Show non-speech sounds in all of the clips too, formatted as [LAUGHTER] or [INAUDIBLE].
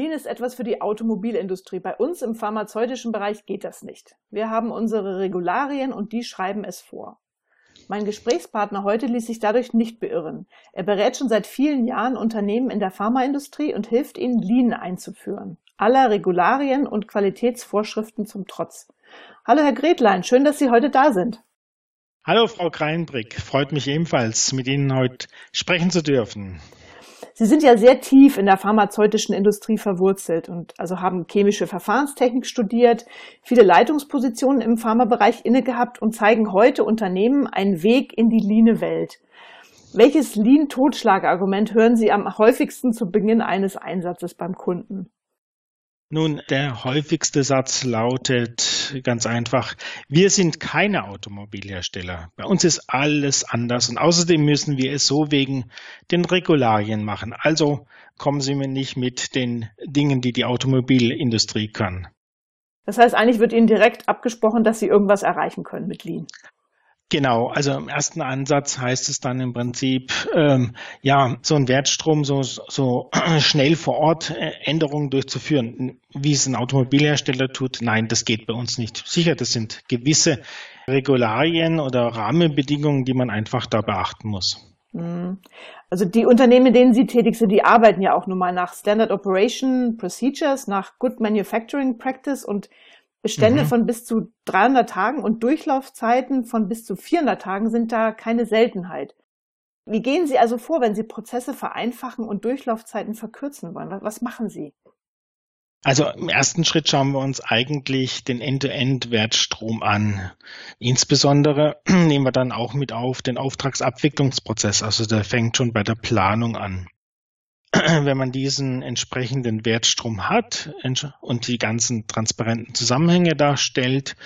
Lean ist etwas für die Automobilindustrie. Bei uns im pharmazeutischen Bereich geht das nicht. Wir haben unsere Regularien und die schreiben es vor. Mein Gesprächspartner heute ließ sich dadurch nicht beirren. Er berät schon seit vielen Jahren Unternehmen in der Pharmaindustrie und hilft ihnen, Lean einzuführen. Aller Regularien und Qualitätsvorschriften zum Trotz. Hallo Herr Gretlein, schön, dass Sie heute da sind. Hallo Frau Kreinbrick, freut mich ebenfalls, mit Ihnen heute sprechen zu dürfen. Sie sind ja sehr tief in der pharmazeutischen Industrie verwurzelt und also haben chemische Verfahrenstechnik studiert, viele Leitungspositionen im Pharmabereich inne gehabt und zeigen heute Unternehmen einen Weg in die Lean-Welt. Welches Lean-Totschlagargument hören Sie am häufigsten zu Beginn eines Einsatzes beim Kunden? Nun, der häufigste Satz lautet ganz einfach, wir sind keine Automobilhersteller. Bei uns ist alles anders und außerdem müssen wir es so wegen den Regularien machen. Also kommen Sie mir nicht mit den Dingen, die die Automobilindustrie kann. Das heißt, eigentlich wird Ihnen direkt abgesprochen, dass Sie irgendwas erreichen können mit Lean. Genau, also im ersten Ansatz heißt es dann im Prinzip, ähm, ja, so ein Wertstrom so, so [CLEARS THROAT] schnell vor Ort äh, Änderungen durchzuführen, wie es ein Automobilhersteller tut. Nein, das geht bei uns nicht. Sicher, das sind gewisse Regularien oder Rahmenbedingungen, die man einfach da beachten muss. Mhm. Also die Unternehmen, denen Sie tätig sind, die arbeiten ja auch nun mal nach Standard Operation Procedures, nach Good Manufacturing Practice und Bestände mhm. von bis zu 300 Tagen und Durchlaufzeiten von bis zu 400 Tagen sind da keine Seltenheit. Wie gehen Sie also vor, wenn Sie Prozesse vereinfachen und Durchlaufzeiten verkürzen wollen? Was machen Sie? Also im ersten Schritt schauen wir uns eigentlich den End-to-End-Wertstrom an. Insbesondere [CLEARS THROAT] nehmen wir dann auch mit auf den Auftragsabwicklungsprozess. Also der fängt schon bei der Planung an. [CLEARS THROAT] wenn man diesen entsprechenden Wertstrom hat und die ganzen transparenten Zusammenhänge darstellt,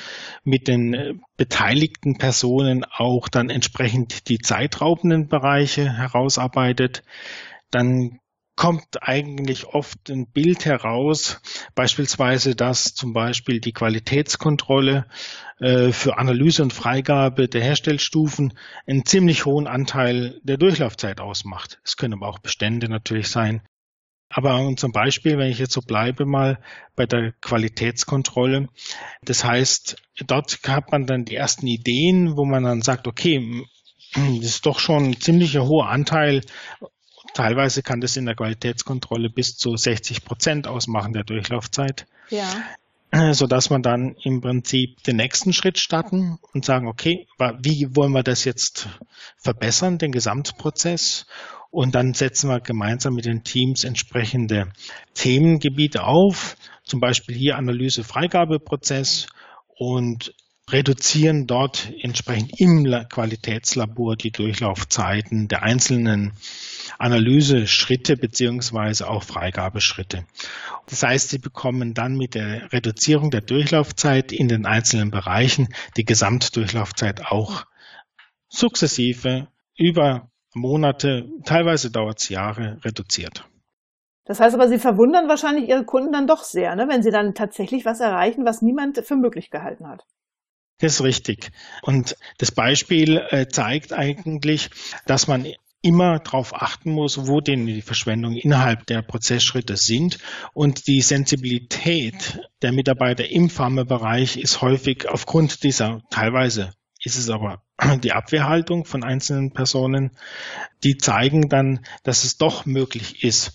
mit den äh, beteiligten Personen auch dann entsprechend die zeitraubenden Bereiche herausarbeitet, dann kommt eigentlich oft ein Bild heraus, beispielsweise, dass zum Beispiel die Qualitätskontrolle äh, für Analyse und Freigabe der Herstellstufen einen ziemlich hohen Anteil der Durchlaufzeit ausmacht. Es können aber auch Bestände natürlich sein. Aber zum Beispiel, wenn ich jetzt so bleibe mal bei der Qualitätskontrolle, das heißt, dort hat man dann die ersten Ideen, wo man dann sagt, okay, das ist doch schon ein ziemlicher hoher Anteil Teilweise kann das in der Qualitätskontrolle bis zu 60 Prozent ausmachen der Durchlaufzeit. Ja. Äh, so dass man dann im Prinzip den nächsten Schritt starten und sagen, okay, wie wollen wir das jetzt verbessern, den Gesamtprozess? Und dann setzen wir gemeinsam mit den Teams entsprechende Themengebiete auf, zum Beispiel hier Analyse-Freigabeprozess und reduzieren dort entsprechend im Qualitätslabor die Durchlaufzeiten der einzelnen Analyseschritte beziehungsweise auch Freigabeschritte. Das heißt, Sie bekommen dann mit der Reduzierung der Durchlaufzeit in den einzelnen Bereichen die Gesamtdurchlaufzeit auch sukzessive über Monate, teilweise dauert es Jahre, reduziert. Das heißt aber, Sie verwundern wahrscheinlich Ihre Kunden dann doch sehr, ne, wenn Sie dann tatsächlich was erreichen, was niemand für möglich gehalten hat. Das ist richtig. Und das Beispiel äh, zeigt eigentlich, dass man immer darauf achten muss, wo denn die Verschwendungen innerhalb der Prozessschritte sind. Und die Sensibilität der Mitarbeiter im Pharmabereich ist häufig aufgrund dieser teilweise ist es aber [CLEARS THROAT] die Abwehrhaltung von einzelnen Personen, die zeigen dann, dass es doch möglich ist,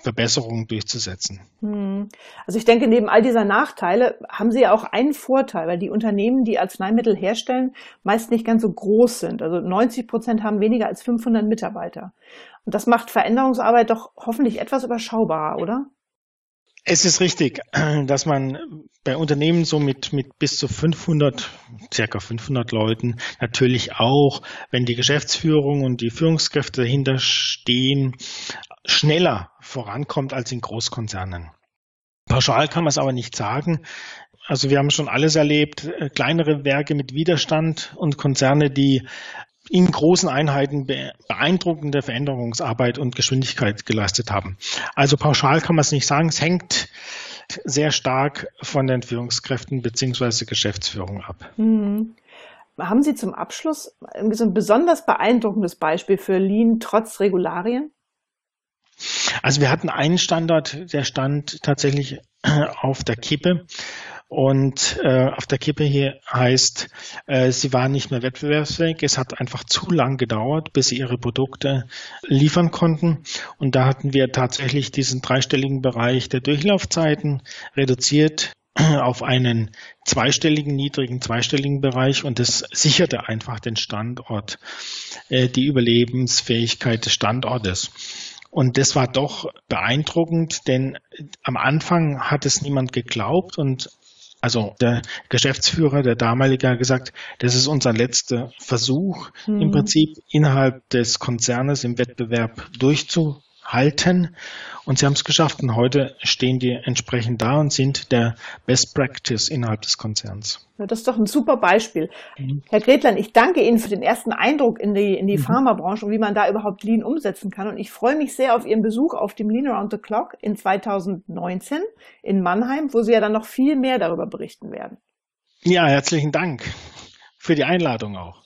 Verbesserungen durchzusetzen. Hm. Also ich denke, neben all dieser Nachteile haben sie ja auch einen Vorteil, weil die Unternehmen, die Arzneimittel herstellen, meist nicht ganz so groß sind. Also 90 Prozent haben weniger als 500 Mitarbeiter. Und das macht Veränderungsarbeit doch hoffentlich etwas überschaubarer, oder? Es ist richtig, dass man bei Unternehmen so mit, mit bis zu 500, circa 500 Leuten natürlich auch, wenn die Geschäftsführung und die Führungskräfte dahinter stehen, schneller vorankommt als in Großkonzernen. Pauschal kann man es aber nicht sagen. Also wir haben schon alles erlebt, äh, kleinere Werke mit Widerstand und Konzerne, die in großen Einheiten beeindruckende Veränderungsarbeit und Geschwindigkeit geleistet haben. Also pauschal kann man es nicht sagen. Es hängt sehr stark von den Führungskräften beziehungsweise Geschäftsführung ab. Mhm. Haben Sie zum Abschluss so ein besonders beeindruckendes Beispiel für Lean trotz Regularien? Also wir hatten einen Standort, der stand tatsächlich [CLEARS THROAT] auf der Kippe. Und äh, auf der Kippe hier heißt, äh, sie waren nicht mehr wettbewerbsfähig. Es hat einfach zu lang gedauert, bis sie ihre Produkte liefern konnten. Und da hatten wir tatsächlich diesen dreistelligen Bereich der Durchlaufzeiten reduziert [CLEARS THROAT] auf einen zweistelligen, niedrigen, zweistelligen Bereich und das sicherte einfach den Standort, äh, die Überlebensfähigkeit des Standortes. Und das war doch beeindruckend, denn am Anfang hat es niemand geglaubt und also der Geschäftsführer, der damalige, hat gesagt, das ist unser letzter Versuch, mhm. im Prinzip innerhalb des Konzernes im Wettbewerb durchzuhalten. Und sie haben es geschafft und heute stehen die entsprechend da und sind der Best Practice innerhalb des Konzerns. Ja, das ist doch ein super Beispiel. Mhm. Herr Gretlein, ich danke Ihnen für den ersten Eindruck in die, in die mhm. Pharmabranche und wie man da überhaupt Lean umsetzen kann. Und ich freue mich sehr auf Ihren Besuch auf dem Lean Around the Clock in 2019 in Mannheim, wo Sie ja dann noch viel mehr darüber berichten werden. Ja, herzlichen Dank für die Einladung auch.